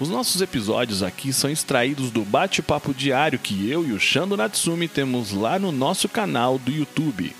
Os nossos episódios aqui são extraídos do bate-papo diário que eu e o Shando Natsumi temos lá no nosso canal do YouTube.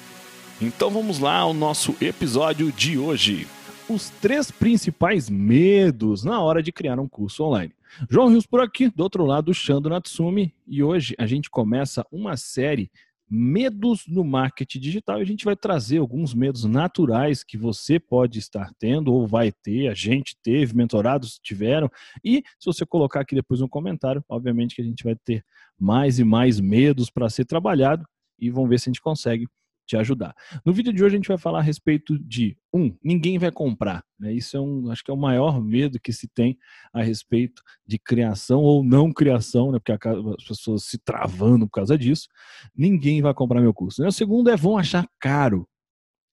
Então vamos lá ao nosso episódio de hoje. Os três principais medos na hora de criar um curso online. João Rios por aqui, do outro lado, Shando Natsumi, e hoje a gente começa uma série medos no marketing digital. E a gente vai trazer alguns medos naturais que você pode estar tendo ou vai ter, a gente teve, mentorados tiveram. E se você colocar aqui depois um comentário, obviamente que a gente vai ter mais e mais medos para ser trabalhado e vamos ver se a gente consegue te ajudar. No vídeo de hoje a gente vai falar a respeito de um, ninguém vai comprar. Né? Isso é um, acho que é o maior medo que se tem a respeito de criação ou não criação, né? Porque as pessoas se travando por causa disso. Ninguém vai comprar meu curso. Né? O segundo é vão achar caro.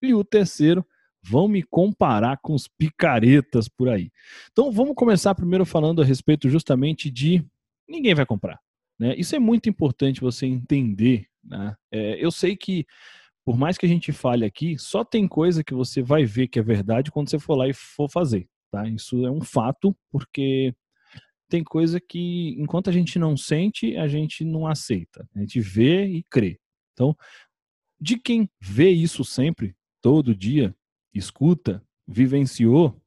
E o terceiro, vão me comparar com os picaretas por aí. Então vamos começar primeiro falando a respeito justamente de ninguém vai comprar. Né? Isso é muito importante você entender. Né? É, eu sei que por mais que a gente fale aqui, só tem coisa que você vai ver que é verdade quando você for lá e for fazer, tá? Isso é um fato, porque tem coisa que enquanto a gente não sente, a gente não aceita. A gente vê e crê. Então, de quem vê isso sempre, todo dia, escuta, vivenciou,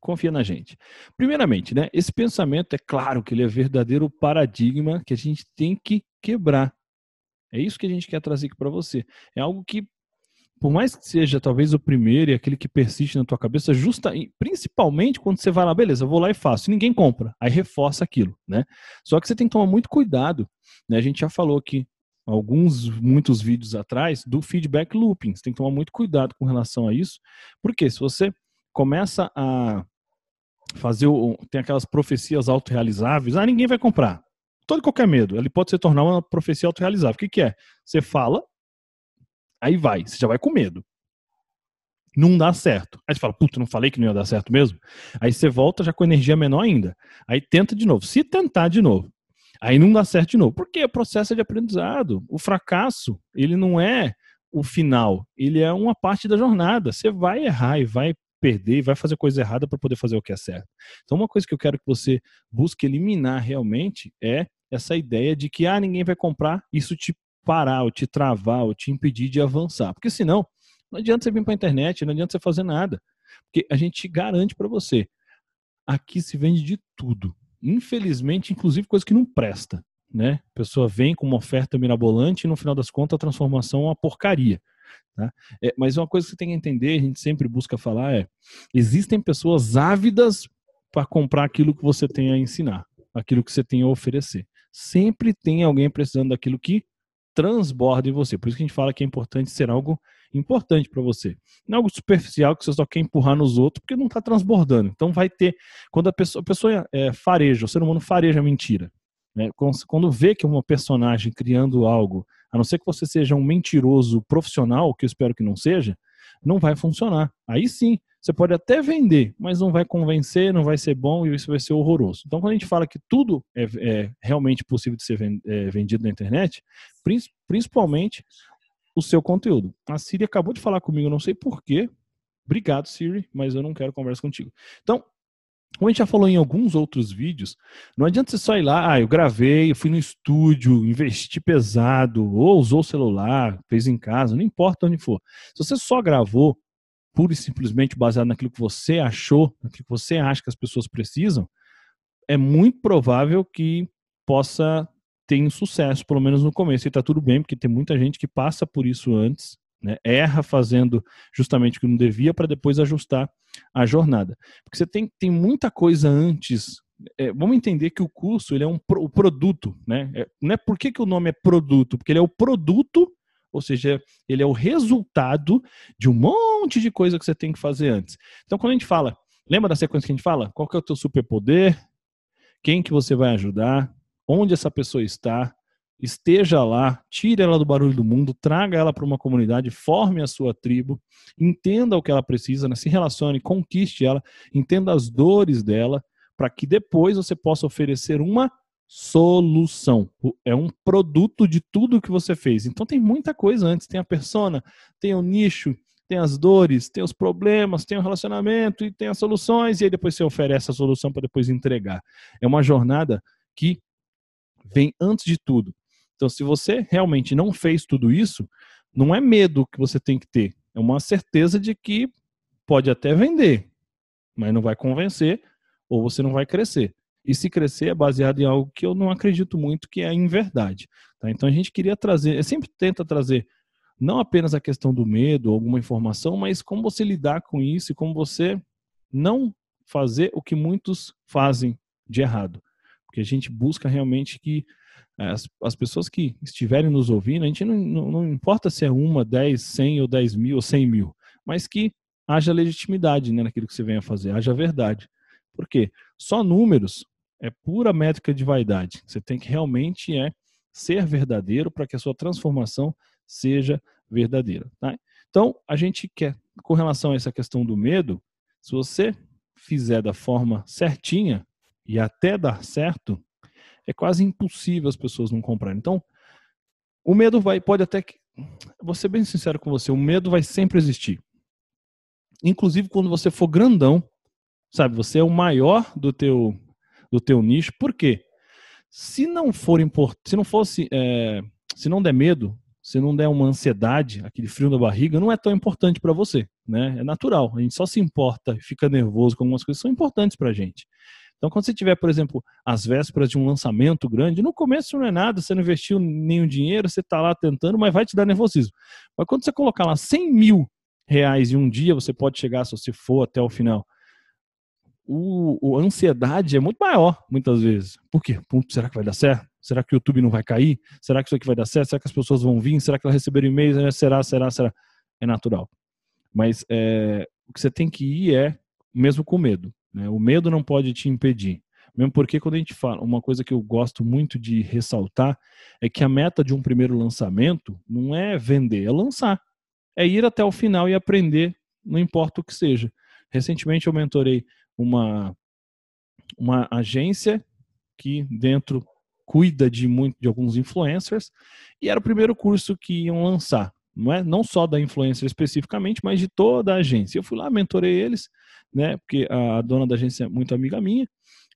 confia na gente. Primeiramente, né, esse pensamento é claro que ele é verdadeiro paradigma que a gente tem que quebrar. É isso que a gente quer trazer aqui para você. É algo que, por mais que seja talvez o primeiro e aquele que persiste na tua cabeça, justa, principalmente quando você vai lá, beleza, vou lá e faço, e ninguém compra, aí reforça aquilo, né? Só que você tem que tomar muito cuidado, né? A gente já falou aqui alguns, muitos vídeos atrás do feedback looping. Você tem que tomar muito cuidado com relação a isso, porque se você começa a fazer o, tem aquelas profecias autorrealizáveis, ah, ninguém vai comprar todo qualquer medo, ele pode se tornar uma profecia autorrealizável. O que, que é? Você fala, aí vai, você já vai com medo. Não dá certo. Aí você fala, puta, não falei que não ia dar certo mesmo? Aí você volta já com energia menor ainda. Aí tenta de novo. Se tentar de novo, aí não dá certo de novo. Porque o processo é de aprendizado. O fracasso, ele não é o final, ele é uma parte da jornada. Você vai errar e vai perder e vai fazer coisa errada para poder fazer o que é certo. Então, uma coisa que eu quero que você busque eliminar realmente é essa ideia de que ah, ninguém vai comprar, isso te parar, ou te travar, ou te impedir de avançar. Porque senão, não adianta você vir para a internet, não adianta você fazer nada. Porque a gente garante para você, aqui se vende de tudo. Infelizmente, inclusive coisa que não presta. Né? A pessoa vem com uma oferta mirabolante e no final das contas a transformação é uma porcaria. Tá? É, mas uma coisa que você tem que entender, a gente sempre busca falar é: existem pessoas ávidas para comprar aquilo que você tem a ensinar, aquilo que você tem a oferecer sempre tem alguém precisando daquilo que transborda em você. Por isso que a gente fala que é importante ser algo importante para você. Não é algo superficial que você só quer empurrar nos outros porque não está transbordando. Então vai ter. Quando a pessoa, a pessoa é, fareja, o ser humano fareja mentira. Né? Quando vê que uma personagem criando algo, a não ser que você seja um mentiroso profissional, que eu espero que não seja, não vai funcionar. Aí sim, você pode até vender, mas não vai convencer, não vai ser bom e isso vai ser horroroso. Então, quando a gente fala que tudo é, é realmente possível de ser é, vendido na internet, principalmente o seu conteúdo. A Siri acabou de falar comigo, não sei porquê. Obrigado, Siri, mas eu não quero conversa contigo. Então, como a gente já falou em alguns outros vídeos, não adianta você só ir lá, ah, eu gravei, eu fui no estúdio, investi pesado, ou usou o celular, fez em casa, não importa onde for. Se você só gravou, pura e simplesmente baseado naquilo que você achou, naquilo que você acha que as pessoas precisam, é muito provável que possa ter um sucesso, pelo menos no começo. E está tudo bem, porque tem muita gente que passa por isso antes, né? erra fazendo justamente o que não devia para depois ajustar a jornada. Porque você tem, tem muita coisa antes. É, vamos entender que o curso ele é um o produto, né? É, não é por que, que o nome é produto, porque ele é o produto ou seja, ele é o resultado de um monte de coisa que você tem que fazer antes. Então, quando a gente fala, lembra da sequência que a gente fala? Qual que é o teu superpoder? Quem que você vai ajudar? Onde essa pessoa está? esteja lá, tire ela do barulho do mundo, traga ela para uma comunidade, forme a sua tribo, entenda o que ela precisa, né? se relacione, conquiste ela, entenda as dores dela, para que depois você possa oferecer uma solução. É um produto de tudo que você fez. Então tem muita coisa antes, tem a persona, tem o nicho, tem as dores, tem os problemas, tem o relacionamento e tem as soluções, e aí depois você oferece a solução para depois entregar. É uma jornada que vem antes de tudo. Então, se você realmente não fez tudo isso, não é medo que você tem que ter, é uma certeza de que pode até vender, mas não vai convencer ou você não vai crescer. E se crescer é baseado em algo que eu não acredito muito que é em verdade. Tá? Então a gente queria trazer, sempre tenta trazer não apenas a questão do medo, alguma informação, mas como você lidar com isso e como você não fazer o que muitos fazem de errado. Porque a gente busca realmente que as, as pessoas que estiverem nos ouvindo, a gente não, não, não importa se é uma, dez, cem ou dez mil ou cem mil, mas que haja legitimidade né, naquilo que você venha fazer, haja verdade. Por quê? Só números é pura métrica de vaidade. Você tem que realmente é ser verdadeiro para que a sua transformação seja verdadeira. Tá? Então, a gente quer, com relação a essa questão do medo, se você fizer da forma certinha e até dar certo, é quase impossível as pessoas não comprarem. Então, o medo vai, pode até que, vou ser bem sincero com você, o medo vai sempre existir. Inclusive quando você for grandão, sabe, você é o maior do teu do teu nicho. Por quê? Se não for importante, se não fosse, é, se não der medo, se não der uma ansiedade, aquele frio na barriga, não é tão importante para você, né? É natural. A gente só se importa fica nervoso com algumas coisas que são importantes para a gente. Então, quando você tiver, por exemplo, as vésperas de um lançamento grande, no começo não é nada, você não investiu nenhum dinheiro, você está lá tentando, mas vai te dar nervosismo. Mas quando você colocar lá 100 mil reais em um dia, você pode chegar, se você for até o final. O, o a ansiedade é muito maior, muitas vezes. Por quê? será que vai dar certo? Será que o YouTube não vai cair? Será que isso aqui vai dar certo? Será que as pessoas vão vir? Será que elas receberam e-mails? Será, será, será? É natural. Mas é, o que você tem que ir é, mesmo com medo, né? O medo não pode te impedir. Mesmo porque quando a gente fala, uma coisa que eu gosto muito de ressaltar é que a meta de um primeiro lançamento não é vender, é lançar. É ir até o final e aprender, não importa o que seja. Recentemente eu mentorei uma, uma agência que dentro cuida de muito de alguns influencers e era o primeiro curso que iam lançar, não é? Não só da influencer especificamente, mas de toda a agência. Eu fui lá, mentorei eles né? Porque a dona da agência é muito amiga minha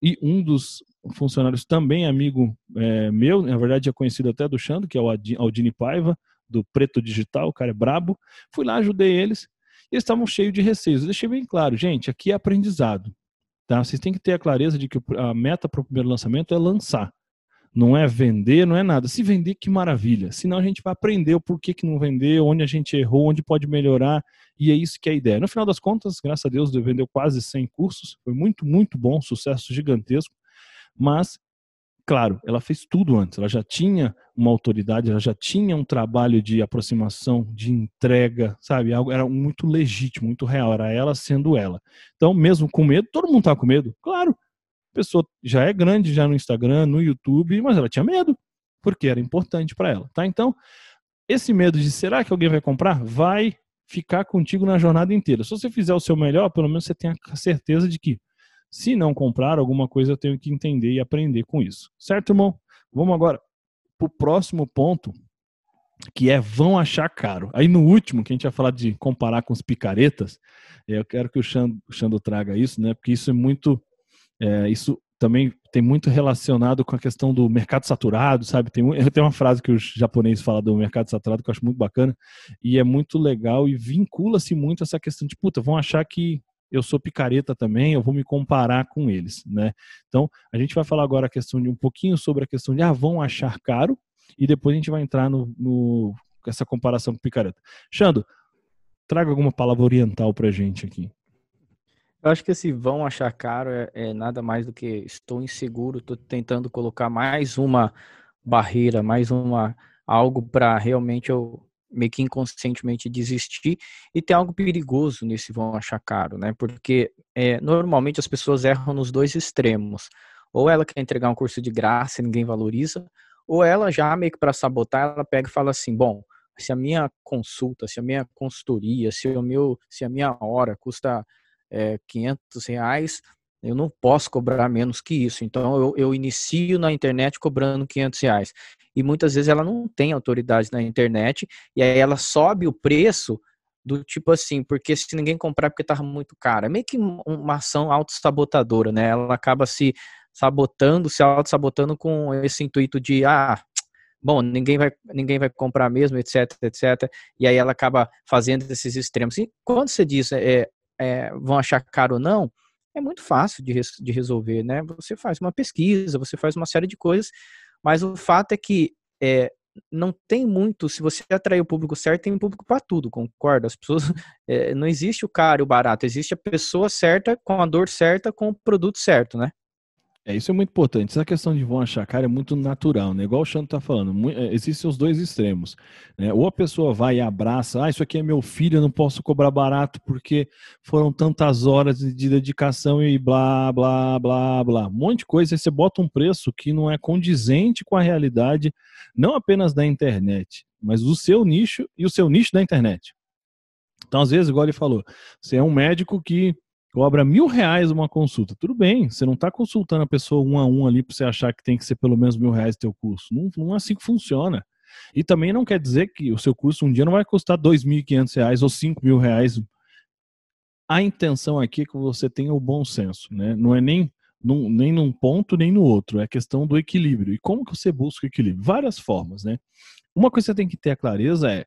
e um dos funcionários também amigo é, meu, na verdade é conhecido até do Xando, que é o Aldini Paiva, do Preto Digital, o cara é brabo. Fui lá, ajudei eles. Eles estavam cheios de receios. Eu deixei bem claro, gente, aqui é aprendizado. Tá? Vocês têm que ter a clareza de que a meta para o primeiro lançamento é lançar não é vender, não é nada. Se vender, que maravilha. Senão a gente vai aprender o porquê que não vendeu, onde a gente errou, onde pode melhorar, e é isso que é a ideia. No final das contas, graças a Deus, vendeu quase 100 cursos, foi muito, muito bom, sucesso gigantesco, mas, claro, ela fez tudo antes, ela já tinha uma autoridade, ela já tinha um trabalho de aproximação, de entrega, sabe? Algo era muito legítimo, muito real, era ela sendo ela. Então, mesmo com medo, todo mundo tá com medo, claro, pessoa já é grande já no Instagram, no YouTube, mas ela tinha medo, porque era importante para ela, tá? Então, esse medo de será que alguém vai comprar, vai ficar contigo na jornada inteira. Se você fizer o seu melhor, pelo menos você tem a certeza de que se não comprar alguma coisa, eu tenho que entender e aprender com isso. Certo, irmão? Vamos agora pro próximo ponto, que é vão achar caro. Aí no último, que a gente vai falar de comparar com os picaretas, eu quero que o Xando, o Xando traga isso, né? Porque isso é muito é, isso também tem muito relacionado com a questão do mercado saturado, sabe? Tem, tem uma frase que os japoneses falam do mercado saturado que eu acho muito bacana e é muito legal e vincula-se muito essa questão de, puta, vão achar que eu sou picareta também, eu vou me comparar com eles, né? Então, a gente vai falar agora a questão de um pouquinho sobre a questão de, ah, vão achar caro e depois a gente vai entrar no, no essa comparação com picareta. Xando, traga alguma palavra oriental pra gente aqui. Eu acho que esse vão achar caro é, é nada mais do que estou inseguro, estou tentando colocar mais uma barreira, mais uma algo para realmente eu meio que inconscientemente desistir e tem algo perigoso nesse vão achar caro, né? Porque é, normalmente as pessoas erram nos dois extremos. Ou ela quer entregar um curso de graça e ninguém valoriza, Ou ela já meio que para sabotar, ela pega e fala assim: bom, se a minha consulta, se a minha consultoria, se, o meu, se a minha hora custa é, 500 reais, eu não posso cobrar menos que isso. Então eu, eu inicio na internet cobrando 500 reais. E muitas vezes ela não tem autoridade na internet e aí ela sobe o preço do tipo assim, porque se ninguém comprar é porque tava muito caro. É meio que uma ação auto-sabotadora, né? Ela acaba se sabotando, se auto-sabotando com esse intuito de, ah, bom, ninguém vai, ninguém vai comprar mesmo, etc, etc. E aí ela acaba fazendo esses extremos. E quando você diz é, é, vão achar caro ou não, é muito fácil de, de resolver, né? Você faz uma pesquisa, você faz uma série de coisas, mas o fato é que é, não tem muito, se você atrair o público certo, tem público para tudo, concorda? As pessoas, é, não existe o caro e o barato, existe a pessoa certa, com a dor certa, com o produto certo, né? É, isso é muito importante. Essa questão de vão achar cara é muito natural, né? Igual o Xando tá falando, é, existem os dois extremos. Né? Ou a pessoa vai e abraça, ah, isso aqui é meu filho, eu não posso cobrar barato porque foram tantas horas de dedicação e blá, blá, blá, blá. Um monte de coisa, aí você bota um preço que não é condizente com a realidade, não apenas da internet, mas do seu nicho e o seu nicho da internet. Então, às vezes, igual ele falou, você é um médico que cobra mil reais uma consulta. Tudo bem, você não está consultando a pessoa um a um ali para você achar que tem que ser pelo menos mil reais o teu curso. Não, não é assim que funciona. E também não quer dizer que o seu curso um dia não vai custar dois mil e quinhentos reais ou cinco mil reais. A intenção aqui é que você tenha o bom senso, né? Não é nem num, nem num ponto nem no outro, é questão do equilíbrio. E como que você busca o equilíbrio? Várias formas, né? Uma coisa que você tem que ter a clareza é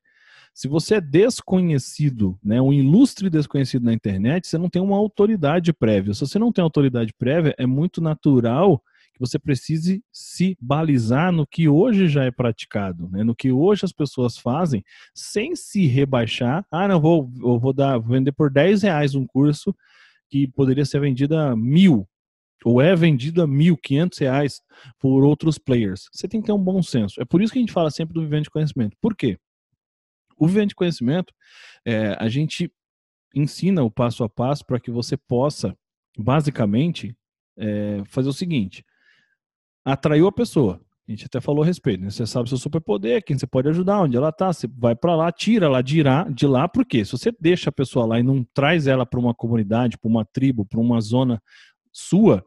se você é desconhecido, né, um ilustre desconhecido na internet, você não tem uma autoridade prévia. Se você não tem autoridade prévia, é muito natural que você precise se balizar no que hoje já é praticado, né, no que hoje as pessoas fazem, sem se rebaixar. Ah, não, vou, eu vou dar, vender por 10 reais um curso que poderia ser vendido a mil, ou é vendido a mil, quinhentos reais por outros players. Você tem que ter um bom senso. É por isso que a gente fala sempre do vivendo de conhecimento. Por quê? O Vivendo de Conhecimento, é, a gente ensina o passo a passo para que você possa, basicamente, é, fazer o seguinte: atraiu a pessoa. A gente até falou a respeito. Né? Você sabe seu superpoder, quem você pode ajudar, onde ela está. Você vai para lá, tira ela de de lá, por quê? Se você deixa a pessoa lá e não traz ela para uma comunidade, para uma tribo, para uma zona sua,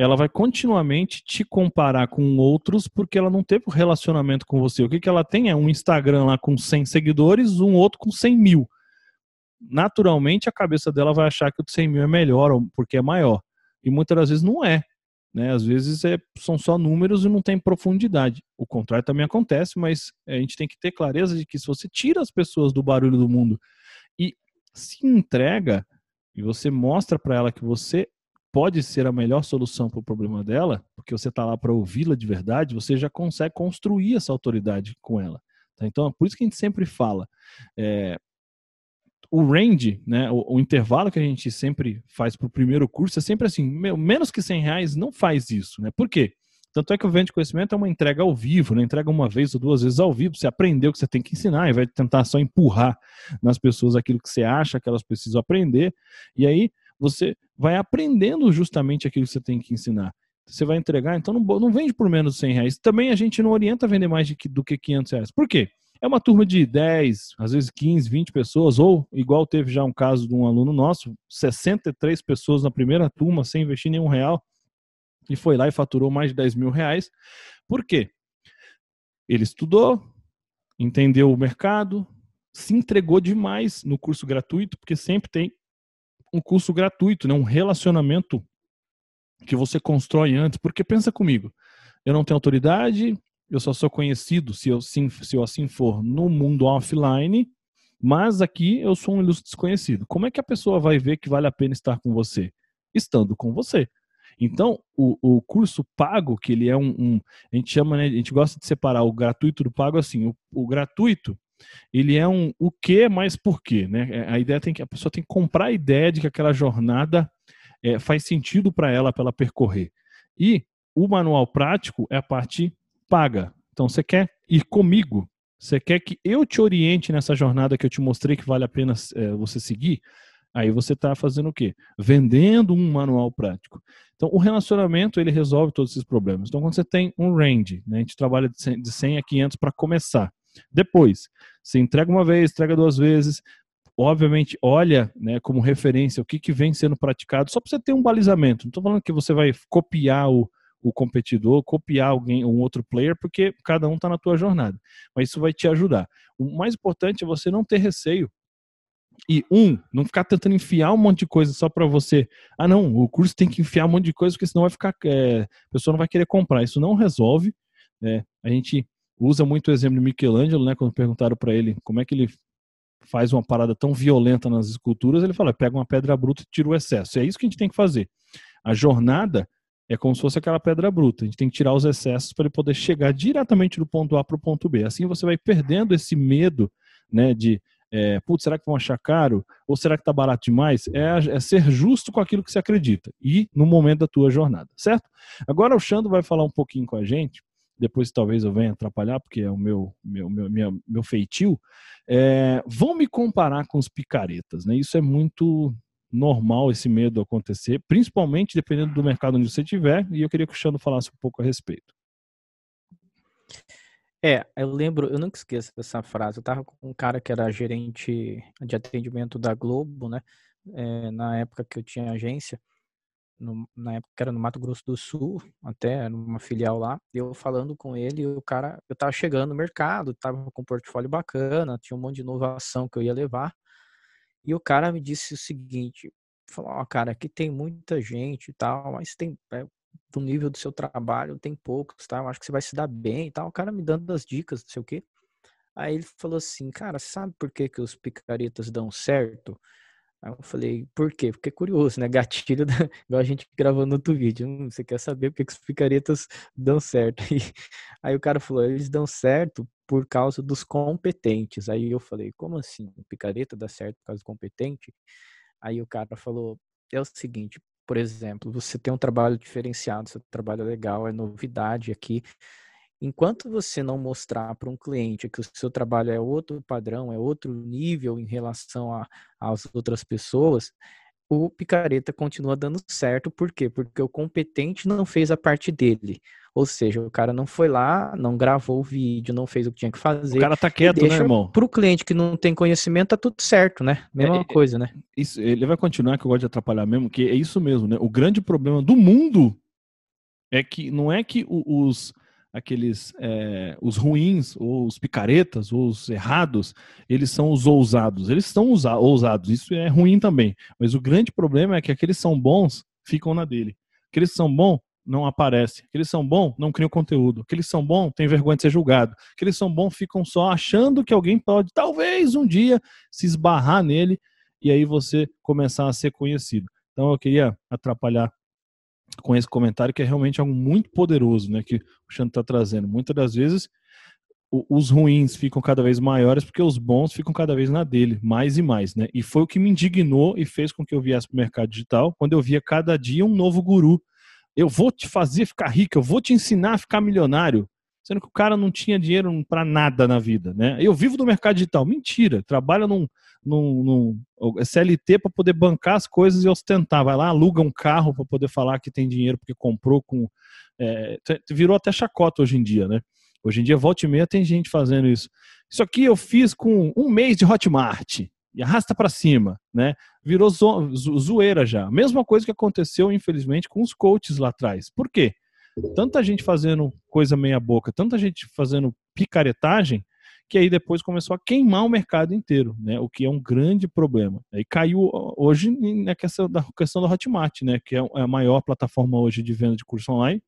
ela vai continuamente te comparar com outros porque ela não teve um relacionamento com você. O que, que ela tem é um Instagram lá com 100 seguidores, um outro com 100 mil. Naturalmente, a cabeça dela vai achar que o de 100 mil é melhor porque é maior. E muitas das vezes não é. Né? Às vezes é, são só números e não tem profundidade. O contrário também acontece, mas a gente tem que ter clareza de que se você tira as pessoas do barulho do mundo e se entrega e você mostra para ela que você pode ser a melhor solução para o problema dela, porque você está lá para ouvi-la de verdade, você já consegue construir essa autoridade com ela. Tá? Então, é por isso que a gente sempre fala. É, o range, né, o, o, intervalo que a gente sempre faz para o primeiro curso é sempre assim, meu, menos que 100 reais não faz isso. Né? Por quê? Tanto é que o Vende Conhecimento é uma entrega ao vivo, né? entrega uma vez ou duas vezes ao vivo, você aprendeu o que você tem que ensinar, e vai tentar só empurrar nas pessoas aquilo que você acha que elas precisam aprender, e aí você vai aprendendo justamente aquilo que você tem que ensinar. Você vai entregar, então não, não vende por menos de 100 reais. Também a gente não orienta a vender mais de, do que 500 reais. Por quê? É uma turma de 10, às vezes 15, 20 pessoas, ou igual teve já um caso de um aluno nosso, 63 pessoas na primeira turma, sem investir nenhum real, e foi lá e faturou mais de 10 mil reais. Por quê? Ele estudou, entendeu o mercado, se entregou demais no curso gratuito, porque sempre tem um curso gratuito, né? um relacionamento que você constrói antes. Porque pensa comigo, eu não tenho autoridade, eu só sou conhecido, se eu, sim, se eu assim for, no mundo offline, mas aqui eu sou um ilustre desconhecido. Como é que a pessoa vai ver que vale a pena estar com você? Estando com você. Então, o, o curso pago, que ele é um, um, A gente chama, né, a gente gosta de separar o gratuito do pago assim. O, o gratuito ele é um o que mais por quê, né? É, a ideia tem que a pessoa tem que comprar a ideia de que aquela jornada é, faz sentido para ela para ela percorrer. E o manual prático é a parte paga. Então você quer ir comigo? Você quer que eu te oriente nessa jornada que eu te mostrei que vale a pena é, você seguir? Aí você está fazendo o quê? Vendendo um manual prático. Então, o relacionamento, ele resolve todos esses problemas. Então, quando você tem um range, né, a gente trabalha de 100 a 500 para começar. Depois, você entrega uma vez, entrega duas vezes, obviamente olha né, como referência o que, que vem sendo praticado, só para você ter um balizamento. Não estou falando que você vai copiar o, o competidor, copiar alguém, um outro player, porque cada um está na tua jornada. Mas isso vai te ajudar. O mais importante é você não ter receio e um, não ficar tentando enfiar um monte de coisa só para você. Ah, não, o curso tem que enfiar um monte de coisa porque senão vai ficar, é, a pessoa não vai querer comprar. Isso não resolve. Né? A gente usa muito o exemplo de Michelangelo, né? Quando perguntaram para ele como é que ele faz uma parada tão violenta nas esculturas, ele fala: pega uma pedra bruta e tira o excesso. E é isso que a gente tem que fazer. A jornada é como se fosse aquela pedra bruta. A gente tem que tirar os excessos para ele poder chegar diretamente do ponto A para o ponto B. Assim você vai perdendo esse medo, né? De é, putz, será que vão achar caro? Ou será que está barato demais? É, é, ser justo com aquilo que você acredita e no momento da tua jornada, certo? Agora o Xando vai falar um pouquinho com a gente depois talvez eu venha atrapalhar, porque é o meu, meu, meu, minha, meu feitio, é, vão me comparar com os picaretas. Né? Isso é muito normal esse medo acontecer, principalmente dependendo do mercado onde você estiver, e eu queria que o Xando falasse um pouco a respeito. É, eu lembro, eu nunca esqueço dessa frase. Eu tava com um cara que era gerente de atendimento da Globo, né? É, na época que eu tinha agência no, na época era no Mato Grosso do Sul, até numa filial lá, eu falando com ele, o cara, eu tava chegando no mercado, tava com um portfólio bacana, tinha um monte de inovação que eu ia levar, e o cara me disse o seguinte, falou, ó, oh, cara, aqui tem muita gente e tal, mas tem, é, do nível do seu trabalho, tem poucos, tá? Eu acho que você vai se dar bem e tal. O cara me dando as dicas, não sei o quê. Aí ele falou assim, cara, sabe por que, que os picaretas dão certo? Aí eu falei, por quê? Porque é curioso, né? Gatilho, da... igual a gente gravou no outro vídeo. Hum, você quer saber por que, os picaretas dão certo? E... Aí o cara falou, eles dão certo por causa dos competentes. Aí eu falei, como assim? Picareta dá certo por causa do competente? Aí o cara falou, é o seguinte, por exemplo, você tem um trabalho diferenciado, seu trabalho é legal, é novidade aqui. Enquanto você não mostrar para um cliente que o seu trabalho é outro padrão, é outro nível em relação às outras pessoas, o picareta continua dando certo. Por quê? Porque o competente não fez a parte dele. Ou seja, o cara não foi lá, não gravou o vídeo, não fez o que tinha que fazer. O cara tá quieto, né, irmão? Para o cliente que não tem conhecimento, tá tudo certo, né? Mesma é, é, coisa, né? Isso, ele vai continuar, que eu gosto de atrapalhar mesmo, que é isso mesmo, né? O grande problema do mundo é que não é que os aqueles é, os ruins, ou os picaretas, ou os errados, eles são os ousados. Eles são ousados, isso é ruim também. Mas o grande problema é que aqueles são bons ficam na dele. Aqueles são bons não aparecem. Aqueles são bons não criam conteúdo. Aqueles são bons têm vergonha de ser julgado. Aqueles são bons ficam só achando que alguém pode, talvez um dia, se esbarrar nele e aí você começar a ser conhecido. Então eu queria atrapalhar com esse comentário que é realmente algo muito poderoso, né? Que o Xandro está trazendo. Muitas das vezes os ruins ficam cada vez maiores porque os bons ficam cada vez na dele, mais e mais, né? E foi o que me indignou e fez com que eu viesse para o mercado digital, quando eu via cada dia um novo guru. Eu vou te fazer ficar rico, eu vou te ensinar a ficar milionário, sendo que o cara não tinha dinheiro para nada na vida, né? Eu vivo do mercado digital, mentira. Trabalha num, num, num é CLT para poder bancar as coisas e ostentar. Vai lá, aluga um carro para poder falar que tem dinheiro porque comprou com. É, virou até chacota hoje em dia, né? Hoje em dia, volta e meia, tem gente fazendo isso. Isso aqui eu fiz com um mês de Hotmart. E arrasta para cima, né? Virou zo zoeira já. Mesma coisa que aconteceu, infelizmente, com os coaches lá atrás. Por quê? Tanta gente fazendo coisa meia boca, tanta gente fazendo picaretagem, que aí depois começou a queimar o mercado inteiro, né? O que é um grande problema. Aí caiu hoje na questão da questão do Hotmart, né? Que é, é a maior plataforma hoje de venda de curso online.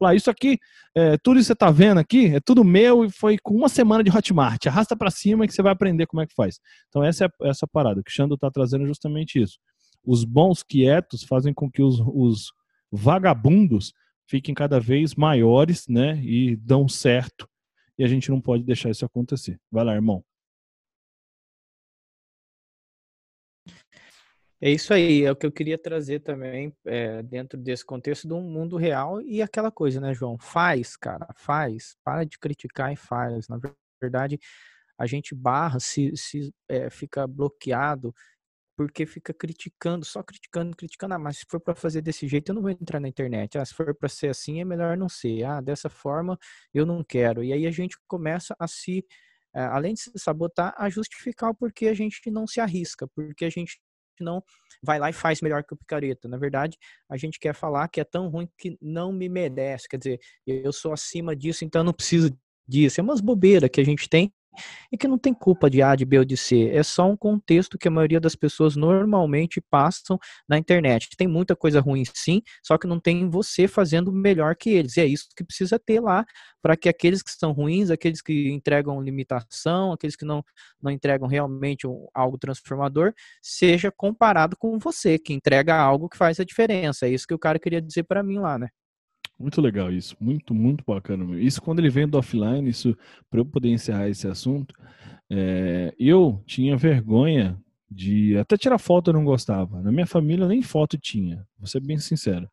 Lá, isso aqui, é, tudo isso que você está vendo aqui, é tudo meu e foi com uma semana de Hotmart. Arrasta para cima que você vai aprender como é que faz. Então essa é essa parada. O que Xando está trazendo é justamente isso. Os bons quietos fazem com que os, os vagabundos fiquem cada vez maiores, né? E dão certo e a gente não pode deixar isso acontecer. Vai lá, irmão. É isso aí, é o que eu queria trazer também é, dentro desse contexto do mundo real e aquela coisa, né, João? Faz, cara, faz. Para de criticar e faz. Na verdade, a gente barra, se, se é, fica bloqueado porque fica criticando, só criticando, criticando. Ah, mas se for para fazer desse jeito, eu não vou entrar na internet. Ah, se for para ser assim, é melhor não ser. Ah, dessa forma, eu não quero. E aí a gente começa a se, eh, além de se sabotar, a justificar o porquê a gente não se arrisca, porque a gente não vai lá e faz melhor que o picareta. Na verdade, a gente quer falar que é tão ruim que não me merece. Quer dizer, eu sou acima disso, então eu não preciso disso. É umas bobeiras que a gente tem e que não tem culpa de A, de B ou de C. É só um contexto que a maioria das pessoas normalmente passam na internet. Tem muita coisa ruim, sim, só que não tem você fazendo melhor que eles. E é isso que precisa ter lá para que aqueles que são ruins, aqueles que entregam limitação, aqueles que não, não entregam realmente algo transformador, seja comparado com você, que entrega algo que faz a diferença. É isso que o cara queria dizer para mim lá, né? Muito legal isso, muito, muito bacana. Isso quando ele vem do offline, isso para eu poder encerrar esse assunto, é, eu tinha vergonha de até tirar foto eu não gostava. Na minha família nem foto tinha, vou ser bem sincero.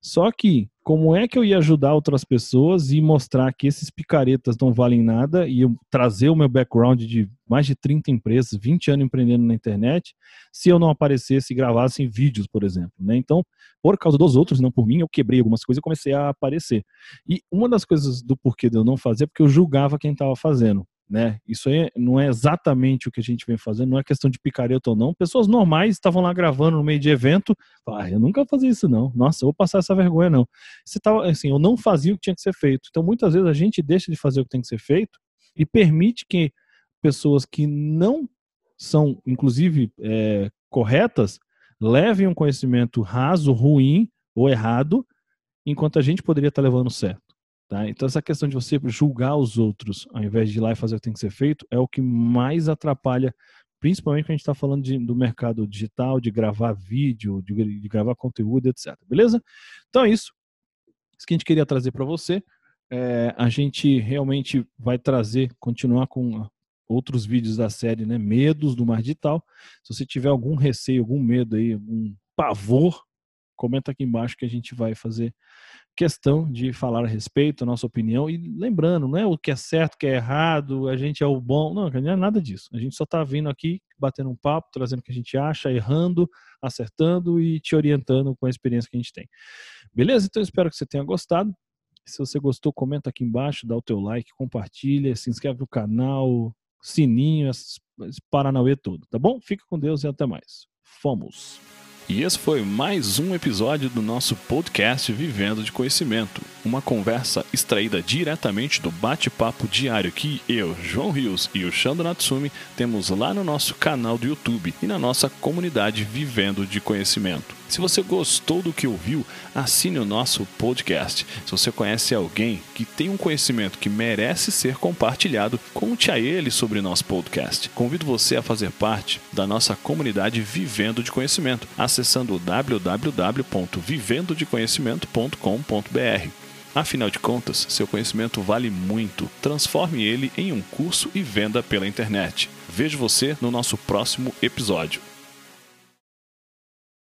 Só que, como é que eu ia ajudar outras pessoas e mostrar que esses picaretas não valem nada e eu trazer o meu background de mais de 30 empresas, 20 anos empreendendo na internet, se eu não aparecesse e gravasse vídeos, por exemplo. Né? Então, por causa dos outros, não por mim, eu quebrei algumas coisas e comecei a aparecer. E uma das coisas do porquê de eu não fazer é porque eu julgava quem estava fazendo né? Isso aí não é exatamente o que a gente vem fazendo, não é questão de picareta ou não. Pessoas normais estavam lá gravando no meio de evento, ah, eu nunca fazia isso não. Nossa, eu vou passar essa vergonha não. Você tava assim, eu não fazia o que tinha que ser feito. Então muitas vezes a gente deixa de fazer o que tem que ser feito e permite que pessoas que não são, inclusive, é, corretas, levem um conhecimento raso, ruim ou errado, enquanto a gente poderia estar levando certo. Tá? Então, essa questão de você julgar os outros ao invés de ir lá e fazer o que tem que ser feito é o que mais atrapalha, principalmente quando a gente está falando de, do mercado digital, de gravar vídeo, de, de, gravar conteúdo, etc. Beleza? Então é isso. Isso que a gente queria trazer para você. É, a gente realmente vai trazer, continuar com outros vídeos da série, né? Medos do mar digital. Se você tiver algum receio, algum medo aí, algum pavor, comenta aqui embaixo que a gente vai fazer questão de falar a respeito, a nossa opinião. E lembrando, não é o que é certo, o que é errado, a gente é o bom. Não, não é nada disso. A gente só está vindo aqui, batendo um papo, trazendo o que a gente acha, errando, acertando e te orientando com a experiência que a gente tem. Beleza? Então espero que você tenha gostado. Se você gostou, comenta aqui embaixo, dá o teu like, compartilha, se inscreve no canal, sininho, esse Paranauê todo, tá bom? Fica com Deus e até mais. Fomos! E esse foi mais um episódio do nosso podcast Vivendo de Conhecimento, uma conversa extraída diretamente do bate-papo diário que eu, João Rios e o Shando Natsumi temos lá no nosso canal do YouTube e na nossa comunidade Vivendo de Conhecimento. Se você gostou do que ouviu, assine o nosso podcast. Se você conhece alguém que tem um conhecimento que merece ser compartilhado, conte a ele sobre o nosso podcast. Convido você a fazer parte da nossa comunidade Vivendo de Conhecimento, acessando www.vivendodeconhecimento.com.br. Afinal de contas, seu conhecimento vale muito. Transforme ele em um curso e venda pela internet. Vejo você no nosso próximo episódio.